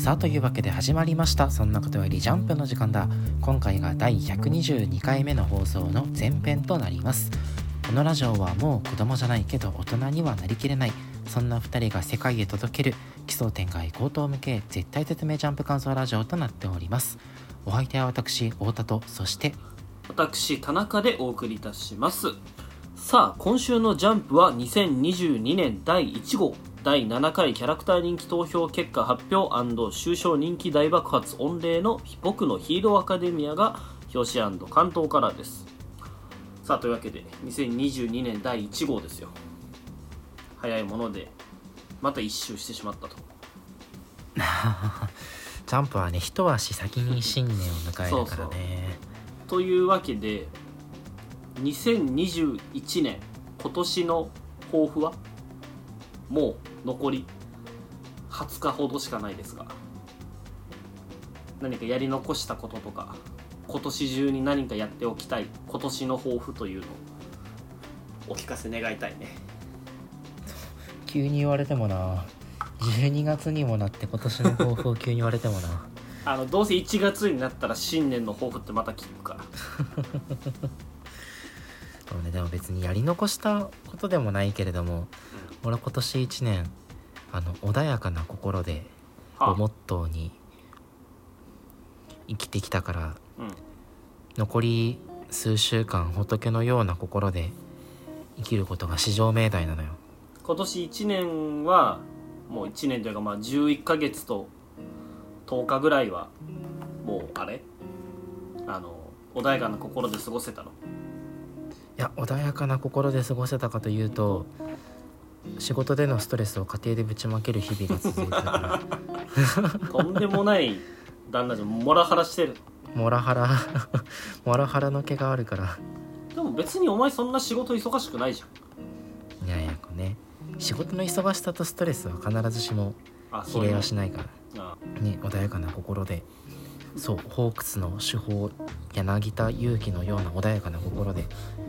さあというわけで始まりました。そんなことよりジャンプの時間だ。今回が第122回目の放送の前編となります。このラジオはもう子供じゃないけど大人にはなりきれない。そんな2人が世界へ届ける奇想天外高等向け絶対絶命ジャンプ感想ラジオとなっております。お相手は私太田とそして私田中でお送りいたします。さあ今週のジャンプは2022年第1号。第7回キャラクター人気投票結果発表終章人気大爆発。御礼の僕のヒーローアカデミアが表紙関東カラーです。さあというわけで2022年第1号ですよ。早いものでまた一周してしまったと。ジャンプはね一足先に新年を迎えるからね。というわけで2021年今年の抱負は？もう残り20日ほどしかないですが何かやり残したこととか今年中に何かやっておきたい今年の抱負というのをお聞かせ願いたいね。急に言われてもな。12月にもなって今年の抱負を急に言われてもな。あのどうせ1月になったら新年の抱負ってまた聞くから。そ うね。でも別にやり残したことでもないけれども、うん、俺今年1年あの穏やかな心でをモットーに生きてきたから、うん、残り数週間仏のような心で生きることが至上命題なのよ。今年1年はもう1年というかまあ11ヶ月と10日ぐらいはもうあれ？あの穏やかな心で過ごせたの。いや穏やかな心で過ごせたかというと仕事でのストレスを家庭でぶちまける日々が続いてたから。とんでもない旦那じゃモラハラしてる。モラハラ。モラハラの毛があるから。でも別にお前そんな仕事忙しくないじゃん。いやいやこうね。仕事の忙しさとストレスは必ずしも比例はしないから。ね穏やかな心でそうホークスの手法柳田悠岐のような穏やかな心で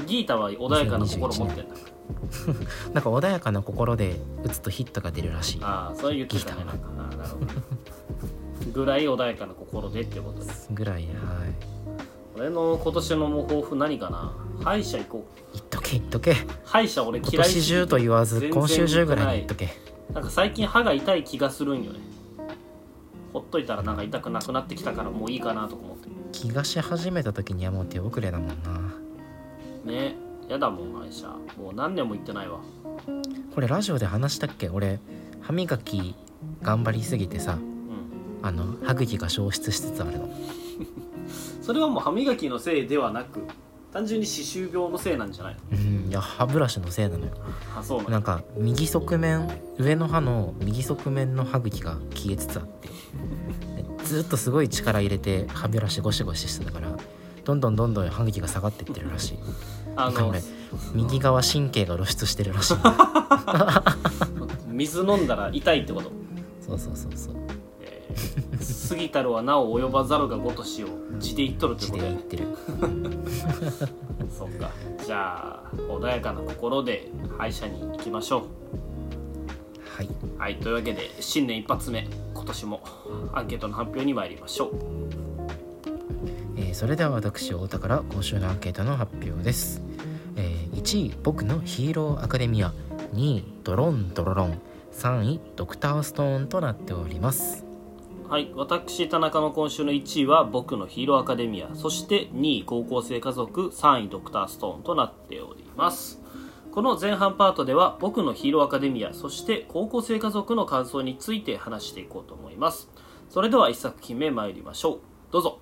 ギータは穏やかな心持ってんだ。なんか穏やかな心で打つとヒットが出るらしい。ああそう言ってたねなんか。あなるほど。ぐらい穏やかな心でってことです。ぐらいはい。俺の今年の抱負何かな？歯医者行こう。言っとけ言っとけ。歯医者俺嫌い今年中と言わず今週中ぐらいに言っとけ。なんか最近歯が痛い気がするんよねほっといたらなんか痛くなくなってきたからもういいかなと思って。気がし始めた時にはもう手遅れだもんな。ねやだもん歯医者もう何年も行ってないわ。これラジオで話したっけ？俺歯磨き頑張りすぎてさ、うん、あの歯茎が消失しつつあるの。それはもう歯磨きのせいではなく単純に歯周病のせいなんじゃないうんいや歯ブラシのせいなのよ。あそうなんか右側面上の歯の右側面の歯茎が消えつつあって。ずっとすごい力入れて歯ブラシゴシゴシしてたからどんどんどんどん歯茎が下がっていってるらしい。あの右側神経が露出してるらしい。水飲んだら痛いってこと？そうそうそうそう過ぎたるはなお及ばざるがごとしを地で言っとるってことで言ってる。そっか。じゃあ穏やかな心で歯医者に行きましょう。はい、はい、というわけで新年一発目今年もアンケートの発表に参りましょう、えー、それでは私太田から今週のアンケートの発表です、えー、1位僕のヒーローアカデミア2位ドロンドロロン3位ドクターストーンとなっておりますはい私田中の今週の1位は僕のヒーローアカデミア。そして2位高校生家族3位ドクターストーンとなっております。この前半パートでは僕のヒーローアカデミア。そして高校生家族の感想について話していこうと思います。それでは1作品目参りましょう。どうぞ。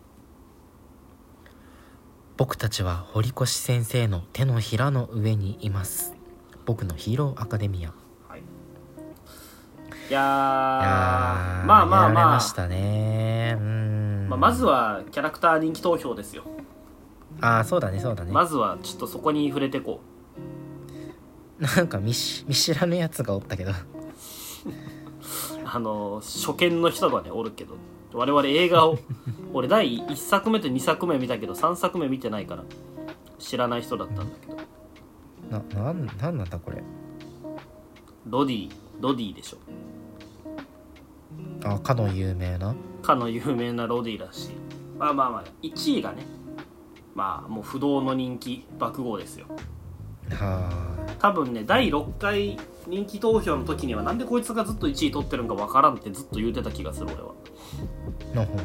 僕たちは堀越先生の手のひらの上にいます。僕のヒーローアカデミア。いやまあまあまあ。ましたね。うん。まあ、まずはキャラクター人気投票ですよ。ああそうだねそうだね。まずはちょっとそこに触れてこう。なんか見し見知らぬやつがおったけど。あの初見の人がねおるけど。我々映画を 俺第1作目と2作目見たけど3作目見てないから知らない人だったんだけど。ななんなんなんだこれ。ロディロディでしょあかの有名な？かの有名なロディだしまあまあまあ1位がねまあもう不動の人気爆豪ですよ。は多分ね第6回人気投票の時にはなんでこいつがずっと1位取ってるんかわからんってずっと言うてた気がする俺は。あのほう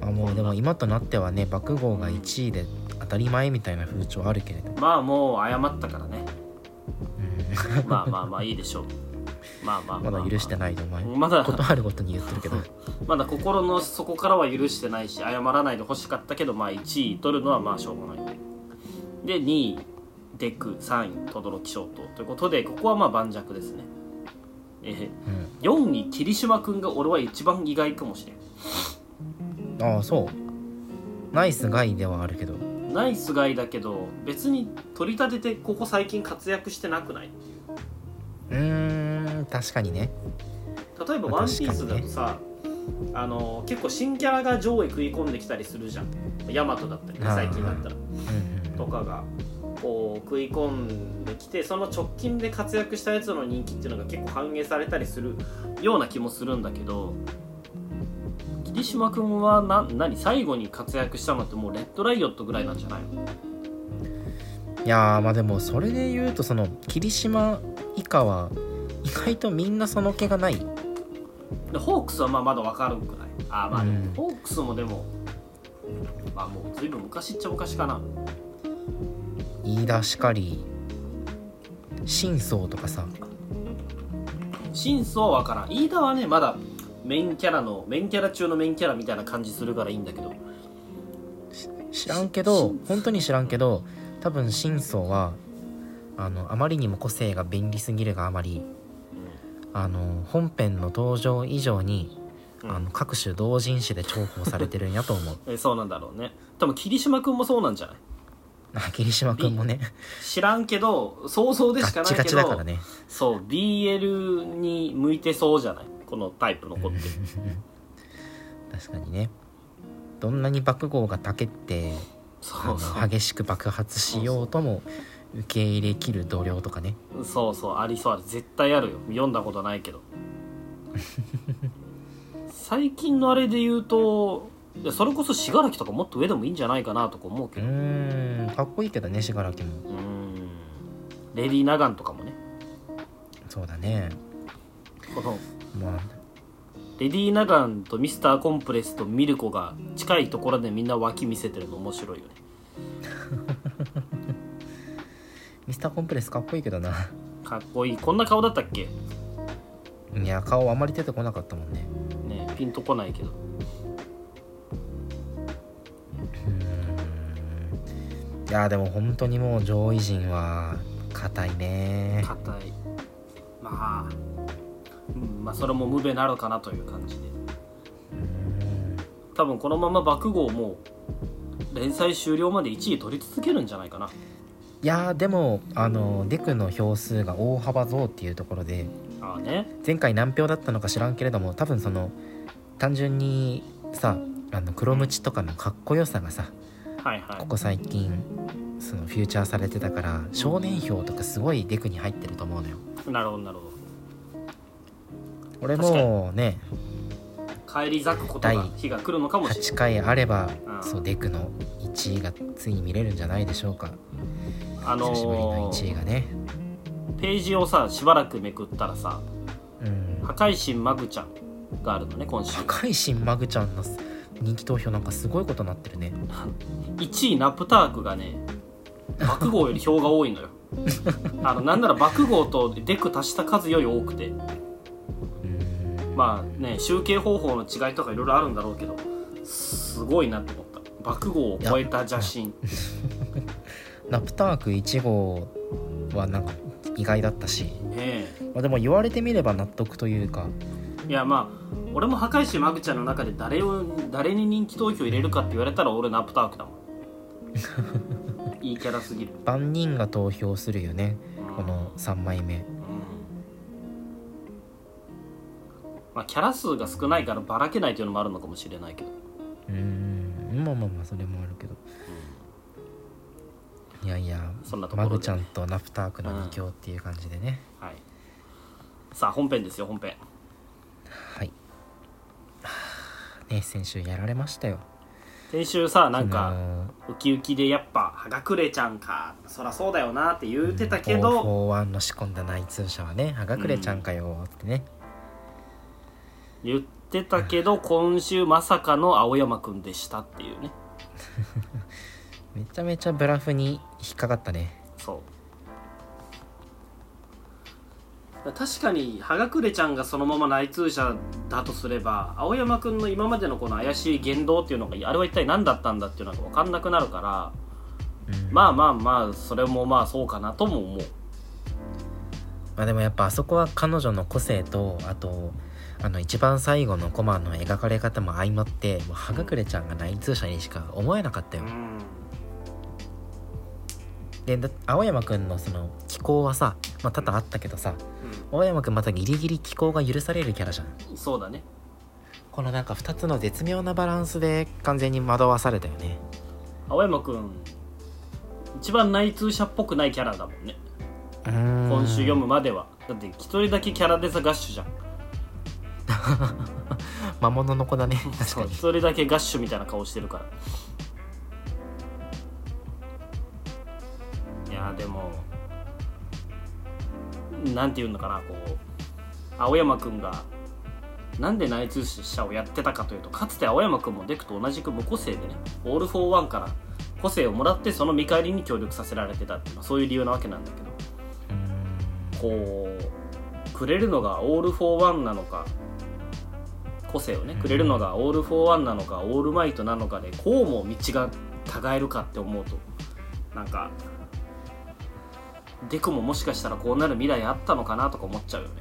あもうでも今となってはね爆豪が1位で当たり前みたいな風潮あるけれど、まあもう謝ったからね。うん、まあまあまあいいでしょうまあまあまだ許してないでお前。まだ。ことあるごとに言ってるけど。まだ心の底からは許してないし謝らないでほしかったけどまあ1位取るのはまあしょうがない。で2位デク3位轟翔太ということでここはまあ盤石ですね。えーうん。4位霧島君が俺は一番意外かもしれん。ああそう。ナイスガイではあるけど。ナイスガイだけど別に取り立ててここ最近活躍してなくない？っていううーん確かにね。例えば「ワンピースだとさ、あの結構新キャラが上位食い込んできたりするじゃん。ヤマトだったりねはい最近だったら。うんうんとかがこう食い込んできてその直近で活躍したやつの人気っていうのが結構反映されたりするような気もするんだけど霧島君はな何最後に活躍したのってもうレッドライオットぐらいなんじゃないの？いやーまあでもそれで言うとその霧島以下は意外とみんなその気がない。でホークスはまあまだ分かるくらい？あーまあうん。ホークスもでもまあもう随分昔っちゃ昔かな。飯田しかり真相とかさ。真相は分からん。飯田はねまだメインキャラのメインキャラ中のメインキャラみたいな感じするからいいんだけど。知らんけど本当に知らんけど多分真相はあのあまりにも個性が便利すぎるがあまりあの本編の登場以上に、うん。あの各種同人誌で重宝されてるんやと思う。えそうなんだろうね。多分霧島君もそうなんじゃない？あ霧島くんもね。知らんけど想像でガしかないけどだからね。そう BL に向いてそうじゃない？このタイプの子って。確かにね。どんなに爆豪がたけって激しく爆発しようとも受け入れきる度量とかね。そうそうありそうある。絶対あるよ。読んだことないけど。最近のあれで言うとそれこそ信楽とかもっと上でもいいんじゃないかなとか思ううけど。ーん。かっこいいけどね信楽も。うーん。レディー・ナガンとかもね。そうだね。このまあ。レディー・ナガンとミスターコンプレスとミルコが近いところでみんな脇見せてるの面白いよねスターコンプレスかっこいいけどな。かっこいい。こんな顔だったっけ？いや顔あまり出てこなかったもんね。ねピンとこないけど。いやでも本当にもう上位陣は硬いね。硬い。まあ、うん、まあそれも無べなるかなという感じで。うん。多分このまま爆豪も連載終了まで1位取り続けるんじゃないかないやでもあのデクの票数が大幅増っていうところでね。前回何票だったのか知らんけれども多分その単純にさあの黒ムチとかのかっこよさがさはいはい。ここ最近そのフューチャーされてたから少年票とかすごいデクに入ってると思うのよ。なるほどなるほ俺確かに。もねど帰り咲くことが日が来るのかもしれ8回あればうん。そうデクの1位がついに見れるんじゃないでしょうか。ないあの久しぶりの1位ーがね。ページをさしばらくめくったらさうん。破壊神マグちゃんがあるのね今週。破壊神マグちゃんの人気投票なんかすごいことになってるね。1位ナプタークがね爆豪より票が多いのよ。あのなんなら爆豪とデク足した数より多くて。うん。まあね集計方法の違いとかいろいろあるんだろうけどすごいなって思った。爆豪を超えた邪神ナプターク1号はなんか意外だったし、ねえ。まあ、でも言われてみれば納得というか。いやまあ俺も破壊神マグちゃんの中で誰を誰に人気投票入れるかって言われたら俺ナプタークだもん。いいキャラすぎる、万人が投票するよね。うん。この3枚目。うん。まあキャラ数が少ないからばらけないというのもあるのかもしれないけど。うーん。まあまあまあそれもあるけどいやいやそんなところで。マグちゃんとナプタークの2強っていう感じでね、はい。さあ本編ですよ本編。はい。ね先週やられましたよ。先週さなんかウキウキでやっぱ「はがくれちゃんかそらそうだよな」って言うてたけど、441の仕込んだ内通者はねはがくれちゃんかよってね、言ってたけど今週まさかの青山くんでしたっていうね めちゃめちゃブラフに引っかかったね。そう。確かにはがくれちゃんがそのまま内通者だとすれば青山くんの今までのこの怪しい言動っていうのがあれは一体何だったんだっていうのが分かんなくなるからうん。まあまあまあそれもまあそうかなとも思う。まあでもやっぱあそこは彼女の個性とあとあの一番最後のコマの描かれ方も相まってもうはがくれちゃんが内通者にしか思えなかったよ、うんでだ青山くんのその気候はさ、まあ、多々あったけどさ青山くんまたギリギリ気候が許されるキャラじゃん。うんそうだね。このなんか2つの絶妙なバランスで完全に惑わされたよね。青山くん一番内通者っぽくないキャラだもんね。今週読むまでは。だって一人だけキャラデザガッシュじゃん 魔物の子だね。確かに。そ人だけガッシュみたいな顔してるからなんていうのかなこう青山くんがなんで内通者をやってたかというとかつて青山くんもデクと同じく無個性でねオール・フォー・ワンから個性をもらってその見返りに協力させられてたっていうのはそういう理由なわけなんだけどこうくれるのがオール・フォー・ワンなのか個性をねうん。くれるのがオール・フォー・ワンなのかオールマイトなのかでこうも道が違えるかって思うとなんかデクももしかしたらこうなる未来あったのかなとか思っちゃうよね。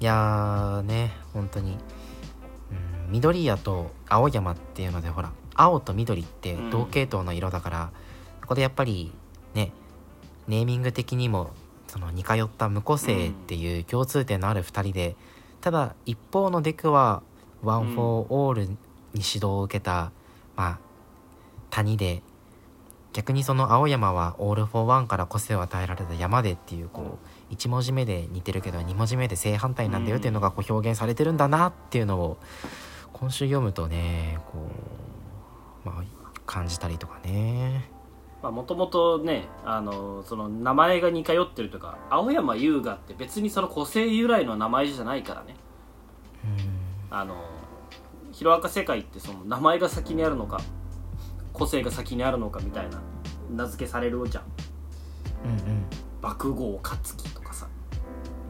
いやーね本当に、うん、緑谷と青山っていうのでほら青と緑ってうん。同系統の色だから、ここでやっぱりねネーミング的にもその似通った無個性っていう共通点のある2人で、ただ一方のデクはワン・フォー・オールに指導を受けた、まあ谷で逆にその青山はオール・フォー・ワンから個性を与えられた山でっていうこう1文字目で似てるけど2文字目で正反対なんだよっていうのがこう表現されてるんだなっていうのを今週読むとねこう、まあ、感じたりとかね。もともとねあのその名前が似通ってるとか青山優雅って別にその個性由来の名前じゃないからね。うん。あのヒロアカ世界ってその名前が先にあるのか個性が先にあるのかみたいな名付けされるじゃん。うん爆豪勝樹とかさ。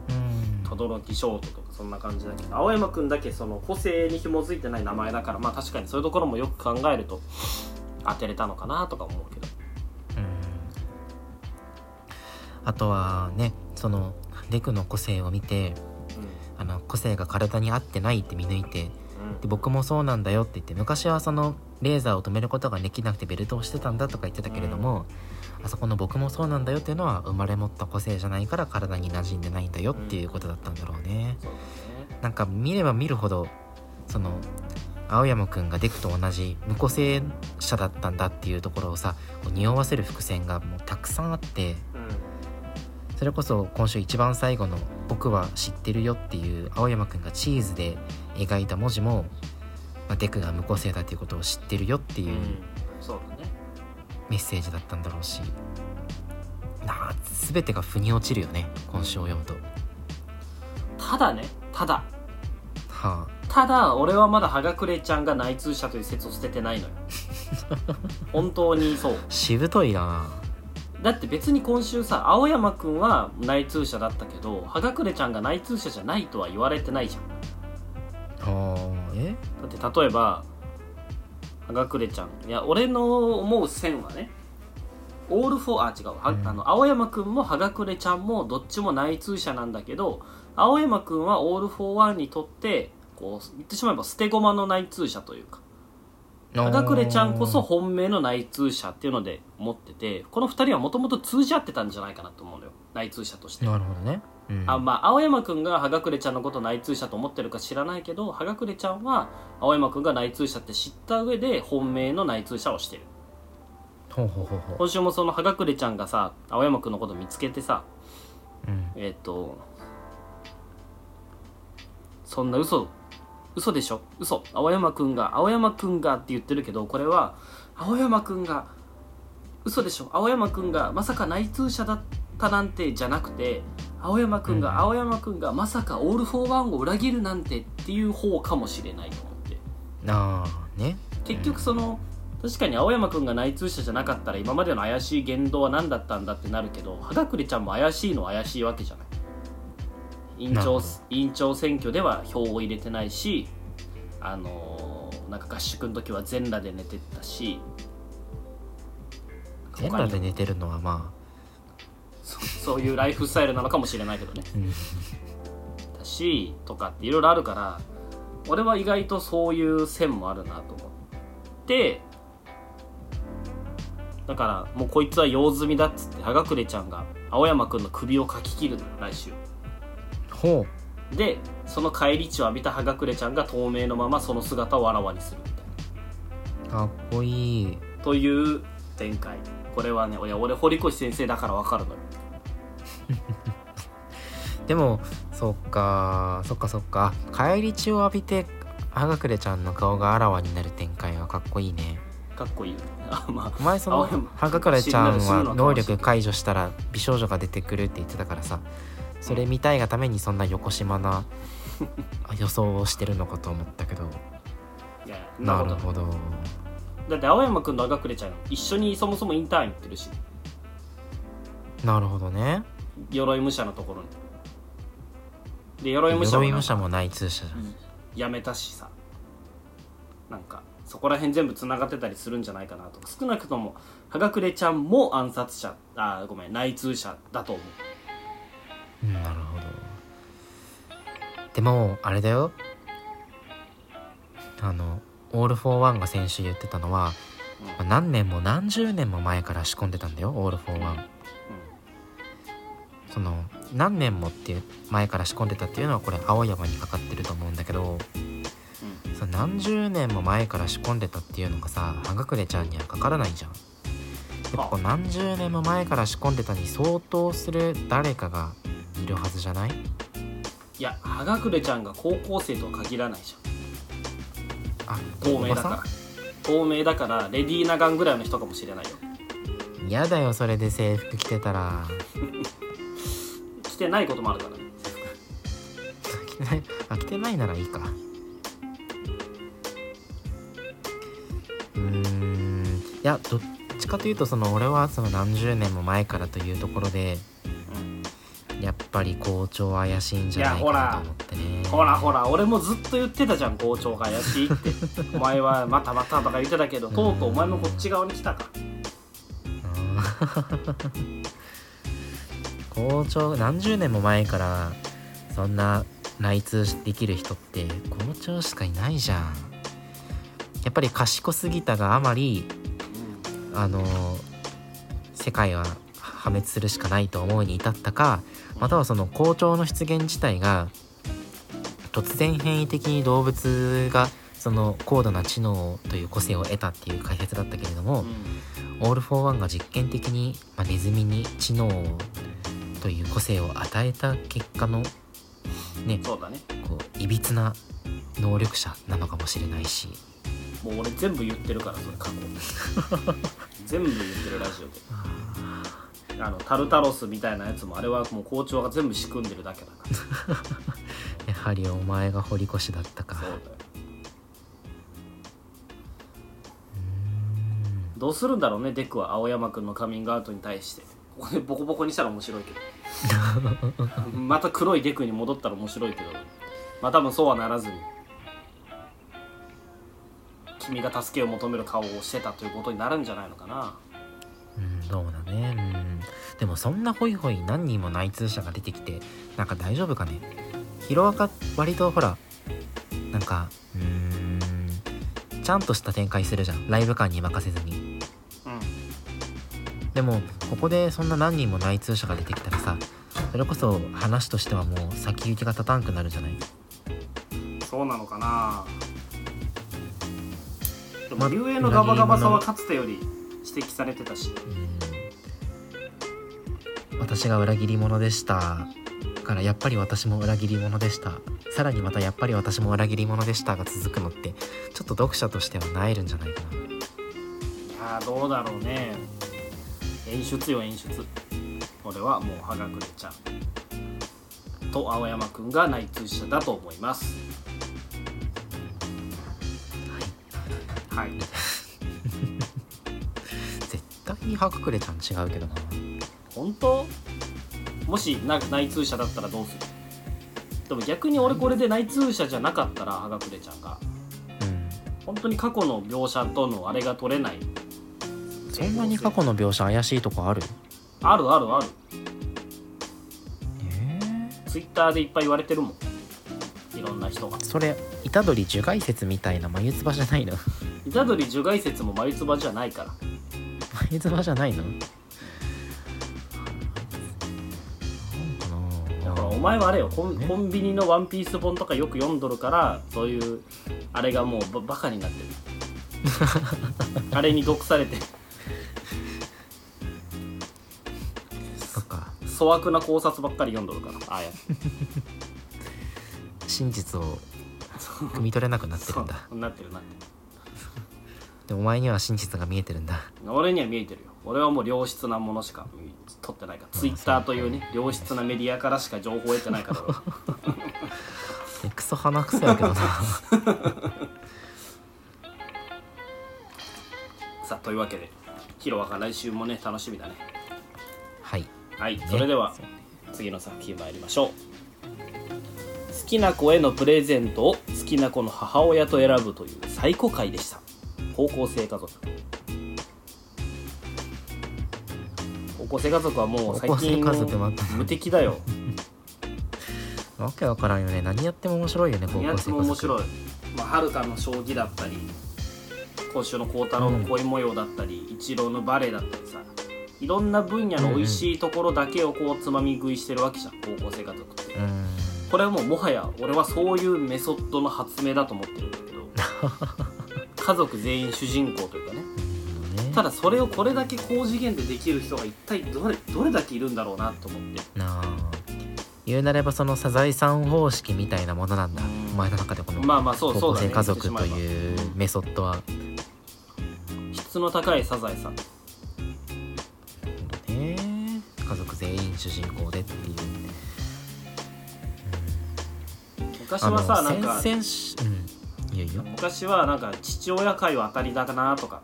うん。轟翔斗とかそんな感じだけど青山くんだけその個性に紐づいてない名前だからまあ確かにそういうところもよく考えると当てれたのかなとか思うけど。うん。あとはねそのデクの個性を見てあの個性が体に合ってないって見抜いてうんで僕もそうなんだよって言って昔はそのレーザーを止めることができなくてベルトをしてたんだとか言ってたけれども、あそこの僕もそうなんだよっていうのは生まれ持った個性じゃないから体に馴染んでないんだよっていうことだったんだろうね、なんか見れば見るほどその青山くんがデクと同じ無個性者だったんだっていうところをさ匂わせる伏線がもうたくさんあってうん。それこそ今週一番最後の「僕は知ってるよ」っていう青山くんがチーズで描いた文字も、まあ、デクが無個性だっていうことを知ってるよっていうメッセージだったんだろうし。なあ全てが腑に落ちるよね今週を読むと。ただねただ。はあ。ただ俺はまだはがくれちゃんが内通者という説を捨ててないのよ。本当にそう。しぶといな。だって別に今週さ青山くんは内通者だったけどはがくれちゃんが内通者じゃないとは言われてないじゃん。はあえ？だって例えばはがくれちゃん。いや俺の思う線はねオールフォーあ違うは、うん。あの青山くんもはがくれちゃんもどっちも内通者なんだけど青山くんはオールフォーワンにとってこう言ってしまえば捨て駒の内通者というか。はがくれちゃんこそ本命の内通者っていうので思っててこの2人はもともと通じ合ってたんじゃないかなと思うのよ。内通者として。なるほどね、うん、あまあ青山くんがはがくれちゃんのことを内通者と思ってるか知らないけどはがくれちゃんは青山くんが内通者って知った上で本命の内通者をしてる。ほうほうほうほう。今週もそのはがくれちゃんがさ青山くんのこと見つけてさうん。えっ、とそんな嘘嘘でしょ？嘘。青山くんが青山くんがって言ってるけどこれは青山くんが嘘でしょ？青山くんがまさか内通者だったなんてじゃなくて青山くんが、うん。青山くんがまさかオール・フォー・ワンを裏切るなんてっていう方かもしれないと思って。ああね。結局その確かに青山くんが内通者じゃなかったら今までの怪しい言動は何だったんだってなるけど葉隠ちゃんも怪しいのは怪しいわけじゃない。委員長委員長選挙では票を入れてないしあのーなんか合宿の時は全裸で寝てたし。全裸で寝てるのはまそそういうライフスタイルなのかもしれないけどね。あ、うん、だしとかっていろいろあるから俺は意外とそういう線もあるなと思ってだからもうこいつは用済みだっつって葉隠ちゃんが青山くんの首をかき切るの来週。ほでその返り血を浴びた葉隠ちゃんが透明のままその姿をあらわにするみたいな。うかっこいい。という展開。これはねいや俺堀越先生だから分かるのよ でもそっかそっかそっか。返り血を浴びて葉隠ちゃんの顔があらわになる展開はかっこいいね。かっこいいよ。ね あまあお前その葉隠ちゃんは能力解除したら美少女が出てくるって言ってたからさそれ見たいがためにそんな横島な予想をしてるのかと思ったけど。なるほど。だって青山くんと葉隠ちゃん一緒にそもそもインターン行ってるし。なるほどね鎧武者のところに。で鎧武者も鎧武者も内通者じゃん。やめたしさ。なんかそこら辺全部つながってたりするんじゃないかなと。少なくとも葉隠ちゃんも暗殺者あごめん内通者だと思う。うんなるほど。でもあれだよ。あのオール・フォー・ワンが先週言ってたのは、まあ何年も何十年も前から仕込んでたんだよオール・フォー・ワンその何年もっていう前から仕込んでたっていうのはこれ青山にかかってると思うんだけどうん。その何十年も前から仕込んでたっていうのがさ葉隠ちゃんにはかからないじゃん。やっぱ何十年も前から仕込んでたに相当する誰かがいるはずじゃない？いや葉隠ちゃんが高校生とは限らないじゃん。あ透明だから。透明だからレディー・ナガンぐらいの人かもしれないよ。んやだよそれで制服着てたら。着 てないこともあるから。ね着てないあ着てないならいいか。うーん。いやどっちかというとその俺はその何十年も前からというところでうん。やっぱり校長怪しいんじゃないかなと思ってね。ほら。ほら俺もずっと言ってたじゃん校長が怪しいって。お前はまたまたとか言ってたけどとうとうお前もこっち側に来たか。うん 校長何十年も前からそんな内通できる人って校長しかいないじゃん。やっぱり賢すぎたがあまりあの世界は破滅するしかないと思うに至ったかまたはその校長の出現自体が突然変異的に動物がその高度な知能という個性を得たっていう解説だったけれども、オール・フォー・ワンが実験的に、まあ、ネズミに知能という個性を与えた結果のねそうだね。こういびつな能力者なのかもしれないし。もう俺全部言ってるからそれ過去。全部言ってるラジオで。あのタルタロスみたいなやつもあれはもう校長が全部仕組んでるだけだから。やはりお前が堀越だったか。そうだよ。どうするんだろうねデクは。青山君のカミングアウトに対して ボコボコにしたら面白いけど。また黒いデクに戻ったら面白いけど。まあ多分そうはならずに。君が助けを求める顔をしてたということになるんじゃないのかな。うんそうだね。うんでもそんなホイホイ何人も内通者が出てきてなんか大丈夫かね。ヒロアカ割とほらなんかうんちゃんとした展開するじゃん。ライブ感に任せずに。でもここでそんな何人も内通者が出てきたらさそれこそ話としてはもう先行きが立たんくなるじゃない？そうなのかな。でまも竜兵のガバガバさはかつてより指摘されてたし。うん。私が裏切り者でしたからやっぱり私も裏切り者でした。さらにまたやっぱり私も裏切り者でしたが続くのってちょっと読者としてはなえるんじゃないかな。いやーどうだろうね演出よ演出。俺はもう葉隠れちゃんと青山くんが内通者だと思います。はい。絶対にはくくれちゃん違うけどな。本当？もし内通者だったらどうする？でも逆に俺これで内通者じゃなかったら葉隠れちゃんが。うん。本当に過去の描写とのあれが取れないそんなに過去の描写怪しいとこある？あるあるある。えツイッターでいっぱい言われてるもん。いろんな人が。ー、それ虎杖樹骸説みたいな眉唾じゃないの？虎杖樹骸説も眉唾じゃないから。眉唾じゃないの？お前はあれよ。コンね。コンビニのワンピース本とかよく読んどるからそういうあれがもうババカになってる。あれに毒されて粗悪な考察ばっかり読んどるから。ああや。って真実を汲み取れなくなってるんだ。なってるなってでお前には真実が見えてるんだ。る俺には見えてるよ。俺はもう良質なものしか取ってないから。ツイッターというね良質なメディアからしか情報を得てないから。クソ鼻くそやけどな。さあというわけでヒロアが来週もね楽しみだねはいそれでは。次の作品参りましょう。好きな子へのプレゼントを好きな子の母親と選ぶという最高回でした。高校生家族。高校生家族はもう最近無敵だよ。わけわからんよね。何やっても面白いよね高やつ校生も面白い。いまあはるかの将棋だったり今週の孝太郎の恋模様だったり、一郎のバレエだったりさいろんな分野の美味しいところだけをこうつまみ食いしてるわけじゃん高校生家族って。うん。これはもうもはや俺はそういうメソッドの発明だと思ってるんだけど 家族全員主人公というかね。ね。ただそれをこれだけ高次元でできる人が一体どれどれだけいるんだろうなと思って。なあ。言うなればそのサザエさん方式みたいなものなんだ。うんお前の中でこのまあまあそう高校生家族というばメソッドは。質の高いサザエさん主人公でっていう。昔はさなんか先々しうん。いいよいいよ。昔はなんか父親会は当たりだなとか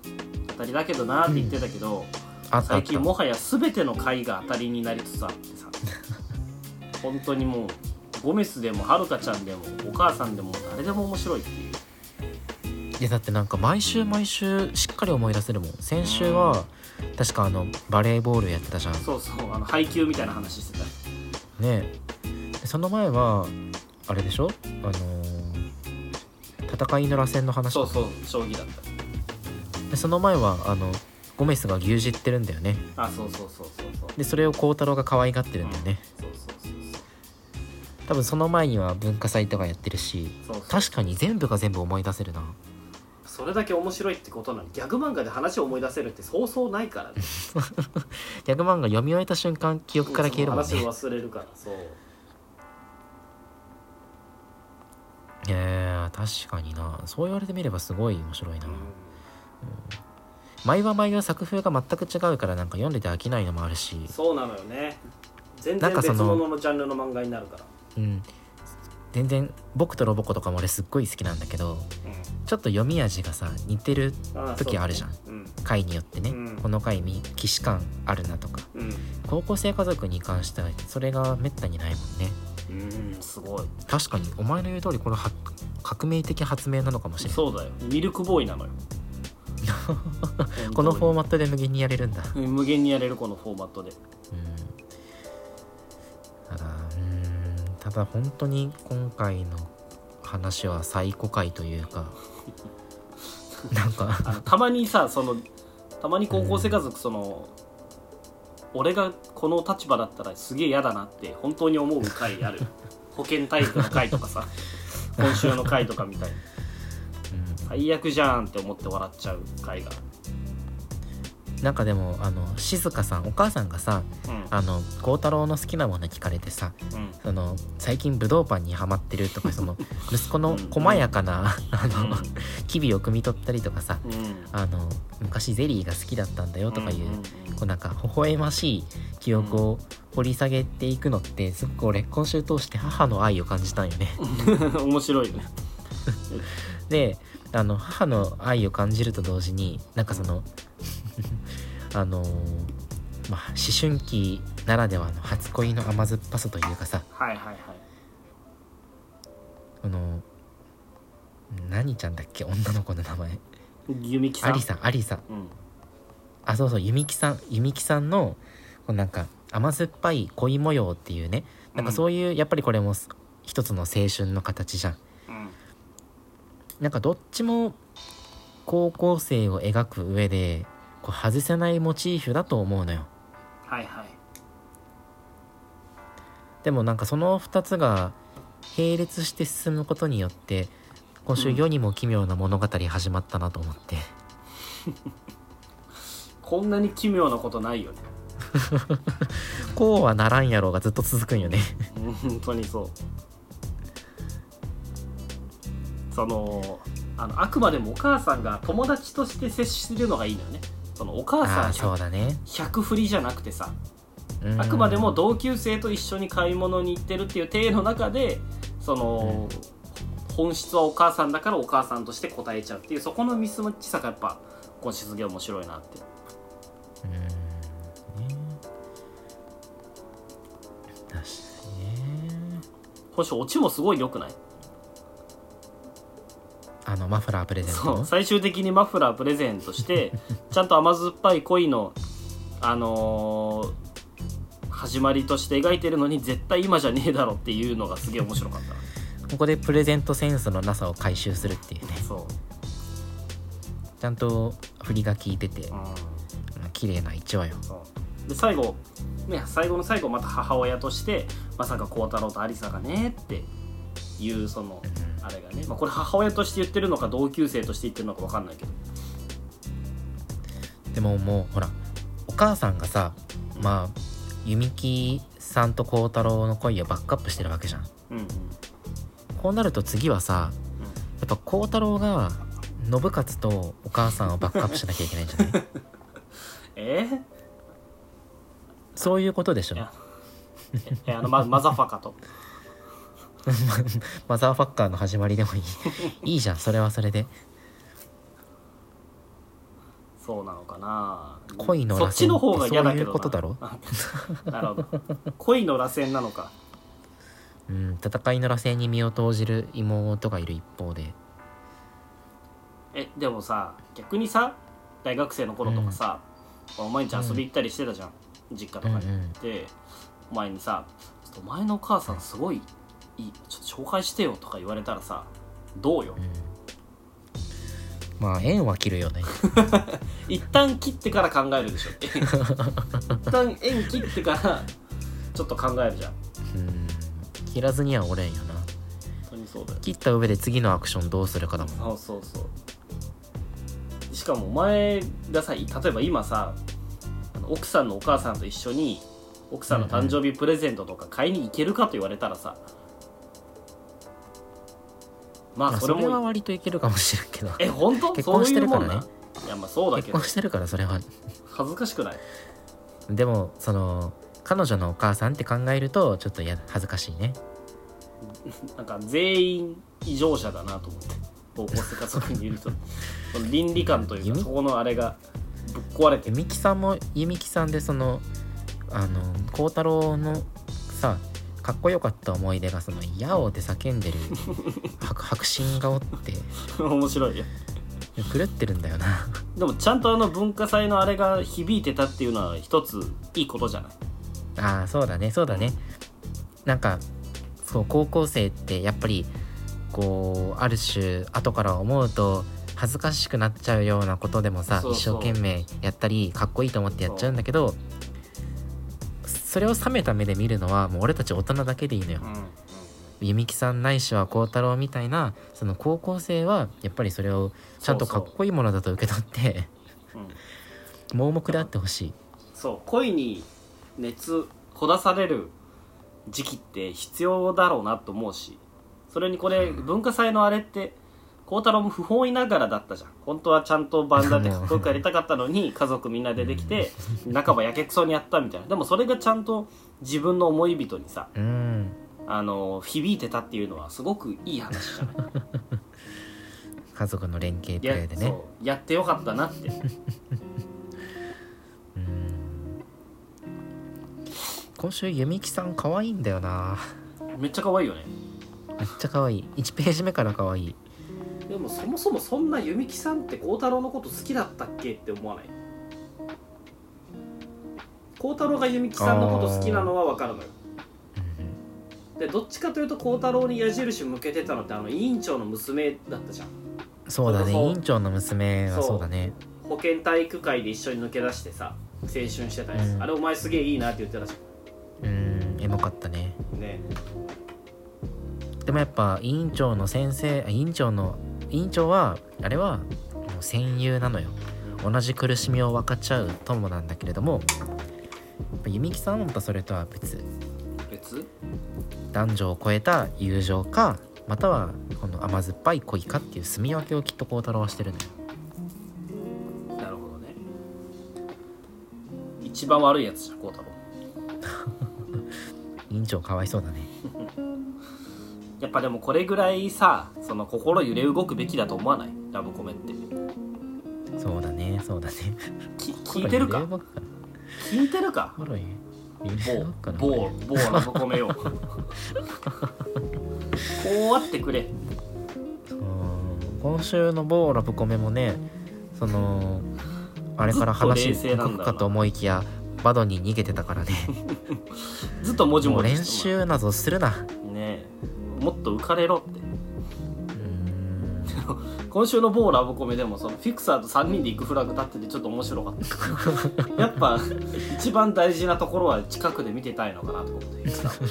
当たりだけどなって言ってたけど、あったあった。最近もはや全ての会が当たりになりつつあってさ。本当にもうゴメスでもはるかちゃんでもお母さんでも誰でも面白いっていう。いやだってなんか毎週毎週しっかり思い出せるもん。先週は確かあのバレーボールやってたじゃん。そうそう。あの配給みたいな話してた。ね。でその前はあれでしょ？あのー戦いの螺旋の話そうそう。将棋だった。でその前はあのゴメスが牛耳ってるんだよね。あそうそうそうそうそう。でそれを孝太郎が可愛がってるんだよね、そうそうそう。多分その前には文化祭とかやってるしそうそう。確かに全部が全部思い出せるなそれだけ面白いってことなのギャグ漫画で話を思い出せるってそうそうないからね。ギャグ漫画読み終えた瞬間記憶から消えるもんね。話を忘れるからそう。いや確かにな。そう言われてみればすごい面白いな、うん。毎は毎は作風が全く違うからなんか読んでて飽きないのもあるし。そうなのよね。全然別物のジャンルの漫画になるから。うん全然「僕とロボコ」とかも俺すっごい好きなんだけどちょっと読み味がさ似てるうん時あるじゃん。うん。回によってね、うん。この回に既視感あるなとか。うん。高校生家族に関してはそれがめったにないもんね。うんすごい。確かにお前の言う通りこれは革命的発明なのかもしれないそうだよ。ミルクボーイなのよ。このフォーママットで無限にやれるんだ。無限にやれるこのフォーマットでだ本当に今回の話は最古回というか なんかたまにさそのたまに高校生家族その、俺がこの立場だったらすげえ嫌だなって本当に思う回ある。保健体育の回とかさ今週の回とかみたいに。うん。最悪じゃんって思って笑っちゃう回がなんかでもあの静香さんお母さんがさうん。あの孝太郎の好きなもの聞かれてさうん。その最近武道パンにハマってるとかその 息子の細やかなあの機微を汲み取ったりとかさうん。うんあの昔ゼリーが好きだったんだよとかいう、こうなんか微笑ましい記憶を掘り下げていくのってすごく俺今週通して母の愛を感じたんよね。う ん面白いね。であの母の愛を感じると同時になんかそのあのまあ思春期ならではの初恋の甘酸っぱさというかさ。はいはいはい。この何ちゃんだっけ？女の子の名前。弓木さん。アリさんアリさんうん。あそうそう弓木さん弓木さんのこうなんか甘酸っぱい恋模様っていうね。なんかそういう、やっぱりこれも一つの青春の形じゃん。うん。なんかどっちも高校生を描く上でこう外せないモチーフだと思うのよ。はいはい。でもなんかその2つが並列して進むことによって今週うん世にも奇妙な物語始まったなと思って、こんなに奇妙なことないよね。こうはならんやろうがずっと続くんよね。う ん本当にそう。そのあのあくまでもお母さんが友達として接するのがいいのよねそのお母ああさんそうだね。100振りじゃなくてさうん。あくまでも同級生と一緒に買い物に行ってるっていう体の中でその、本質はお母さんだからお母さんとして答えちゃうっていうそこのミスマッチさがやっぱ今週すげえ面白いなって。うん。ね。だしね。今週オチもすごい良くない？あのマフラープレゼントそう最終的にマフラープレゼントして ちゃんと甘酸っぱい恋のあのー始まりとして描いてるのに絶対今じゃねえだろっていうのがすげえ面白かったここでプレゼントセンスのなさを回収するっていうね。そちゃんと振りが効いててう、うん、綺麗な1話よ。そう。で最後ね最後の最後また母親としてまさか孝太郎と有沙がねっていうそのあれがね、まあ、これ母親として言ってるのか同級生として言ってるのか分かんないけど。でももうほらお母さんがさまあ弓木さんと孝太郎の恋をバックアップしてるわけじゃん。うんうん。こうなると次はさやっぱ孝太郎が信勝とお母さんをバックアップしなきゃいけないんじゃない？え？ーそういうことでしょ。いや。えあのママザファカと マザーファッカーの始まりでもいい。いいじゃんそれはそれで。そうなのかな。恋の螺旋そっちの方が嫌だけどな。ことだろなるほど。恋の螺旋なのか。うん戦いの螺旋に身を投じる妹がいる一方で。えでもさ逆にさ大学生の頃とかさ、お前んち遊び行ったりしてたじゃん、実家とかに、うんうん。でお前にさ「ちょっとお前のお母さんすごいいいちょっと紹介してよ」とか言われたらさどうよ？うん。まあ縁は切るよね。一旦切ってから考えるでしょ。一旦縁切ってからちょっと考えるじゃん。うん。切らずにはおれんよな。本当にそうだよ。切った上で次のアクションどうするかだもんそうそうそう。しかもお前がさ例えば今さ奥さんのお母さんと一緒に奥さんの誕生日プレゼントとか買いに行けるかと言われたらさ、ままあそれもは割といけるかもしれんけど。え本当？結婚してるからね。いやまあそうだけど。結婚してるからそれは。恥ずかしくない。でもその彼女のお母さんって考えるとちょっとや恥ずかしいね。なんか全員異常者だなと思って高校生家族にいるとその倫理観というか弓？そこのあれがぶっ壊れてる。弓木さんも弓木さんでそのあの孝太郎のさかっこよかった思い出がその「ヤオ」で叫んでる 白白真がおって面白い。よ狂ってるんだよな。でもちゃんとあの文化祭のあれが響いてたっていうのは一ついいことじゃない？ああそうだねそうだね。なんかそう高校生ってやっぱりこうある種後から思うと恥ずかしくなっちゃうようなことでもさ一生懸命やったりかっこいいと思ってやっちゃうんだけどそれを冷めた目で見るのはもう俺たち大人だけでいいのよ。弓木さんないしは孝太郎みたいなその高校生はやっぱりそれをちゃんとかっこいいものだと受け取ってうん。盲目であってほしい。そう恋に熱ほだされる時期って必要だろうなと思うしそれにこれ文化祭のあれって孝太郎も不本意ながらだったじゃん。本当はちゃんとバンダでかっこよくやりたかったのに家族みんなでできて半ばやけくそにやったみたいな。でもそれがちゃんと自分の思い人にさうん。あの響いてたっていうのはすごくいい話じゃない 家族の連携プやレーでね。やってよかったなって。うん。今週弓木さん可愛いんだよな。めっちゃ可愛いよね。めっちゃ可愛い。1ページ目から可愛いでもそもそもそんな弓木さんって孝太郎のこと好きだったっけって思わない？孝太郎が弓木さんのこと好きなのは分かるのよ。でどっちかというと孝太郎に矢印向けてたのってあの委員長の娘だったじゃん。そうだね。委員長の娘はそう。だね。保健体育会で一緒に抜け出してさ青春してたやつ、うん。あれお前すげえいいなって言ってたじうん。エモかったね。ゃんね。でもやっぱ委員長の先生あ委員長の委員長はあれはもう戦友なのよ。同じ苦しみを分かっちゃう友なんだけれども弓木さんはまたそれとは別。別？男女を超えた友情かまたはこの甘酸っぱい恋かっていう住み分けをきっと孝太郎はしてるのよ。なるほどね。一番悪いやつじゃん孝太郎。委員長かわいそうだねやっぱでもこれぐらいさその心揺れ動くべきだと思わない？ラブコメって。そうだねそうだね。き 聞いてるか？聞いてるか？某某某ラブコメよ こうあってくれ。う。ん今週の某ラブコメもねそのあれから話ずっと冷静なんだろうな動くかと思いきやバドに逃げてたからね。ずっともじもう練習などするな。ね。えもっと浮かれろって。今週の某ラブコメでもそのフィクサーと3人で行くフラグ立っててちょっと面白かった。やっぱ一番大事なところは近くで見てたいのかなと思って。フィクサー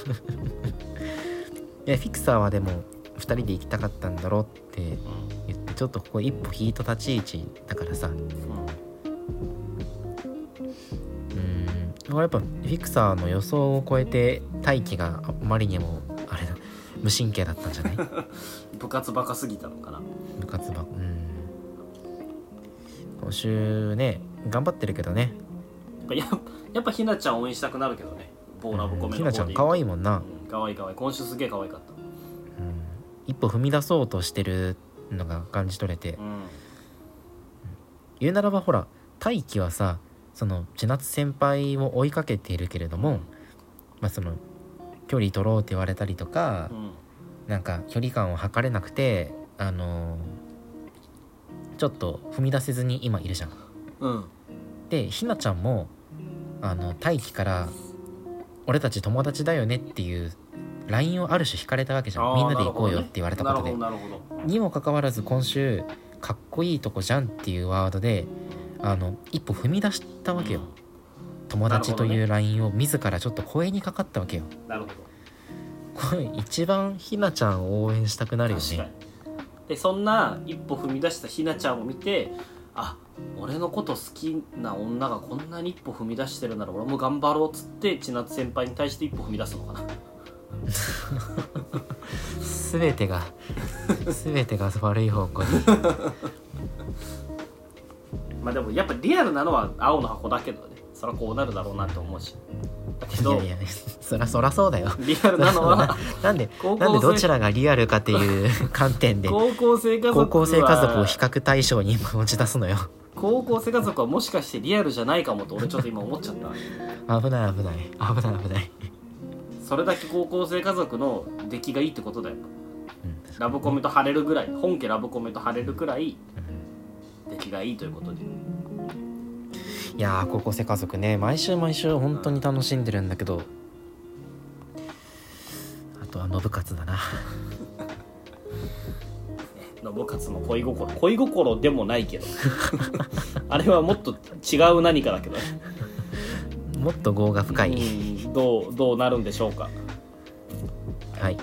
いやフィクサーはでも2人で行きたかったんだろうって言ってちょっとここ一歩引いた立ち位置だからさ。うーん。やっぱフィクサーの予想を超えて大気があまりにも無神経だったんじゃない？う ん部活バカすぎたのかな？部活ばうん。今週ね頑張ってるけどね。やっぱやっぱひなちゃん応援したくなるけどね。某ラブコメの方でひなちゃん可愛いいもんな、うん可愛い可愛い。今週すげえ可愛かった。うん、一歩踏み出そうとしてるのが感じ取れて。うん。言うならばほら大輝はさその千夏先輩を追いかけているけれども、まあ、その距離取ろうって言われたりとかう、んなんか距離感を測れなくてあのーちょっと踏み出せずに今いるじゃん。うんでひなちゃんもあの大輝から「俺たち友達だよね」っていう LINE をある種引かれたわけじゃん。みんなで行こうよって言われたことで、なるほどなるほど。にもかかわらず今週「かっこいいとこじゃん」っていうワードであの一歩踏み出したわけよ、友達という LINE を自らちょっと声にかかったわけよ。なるほど。これ一番ひなちゃんを応援したくなるよね。に。でそんな一歩踏み出したひなちゃんを見てあ俺のこと好きな女がこんなに一歩踏み出してるなら俺も頑張ろうっつって千夏先輩に対して一歩踏み出すのかな。全てが全てが悪い方向に。まあでもやっぱリアルなのは青の箱だけどねそりゃこうなるだろうなって思うし。だけどいやいや そらそらそうだよ。リアルなのはなんでなんでどちらがリアルかっていう 観点で高校生家族は高校生家族を比較対象に持ち出すのよ。高校生家族はもしかしてリアルじゃないかもと俺ちょっと今思っちゃった。危ない危ない。危ない危ない、それだけ高校生家族の出来がいいってことだよ。うんラブコメと晴れるぐらい本家ラブコメと晴れるくらいうん出来がいいということでいやー高校生家族ね。毎週毎週本当に楽しんでるんだけど。あとは信勝だな。信勝の恋心恋心でもないけど。あれはもっと違う何かだけど。ねもっと業が深い、うんどうどうなるんでしょうか。はい。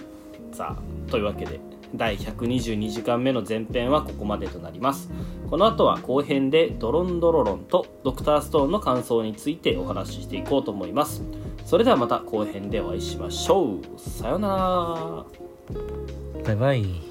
さあというわけで第122時間目の前編はここまでとなります。この後は後編でドロンドロロンとドクターストーンの感想についてお話ししていこうと思います。それではまた後編でお会いしましょう。さようなら。バイバイ。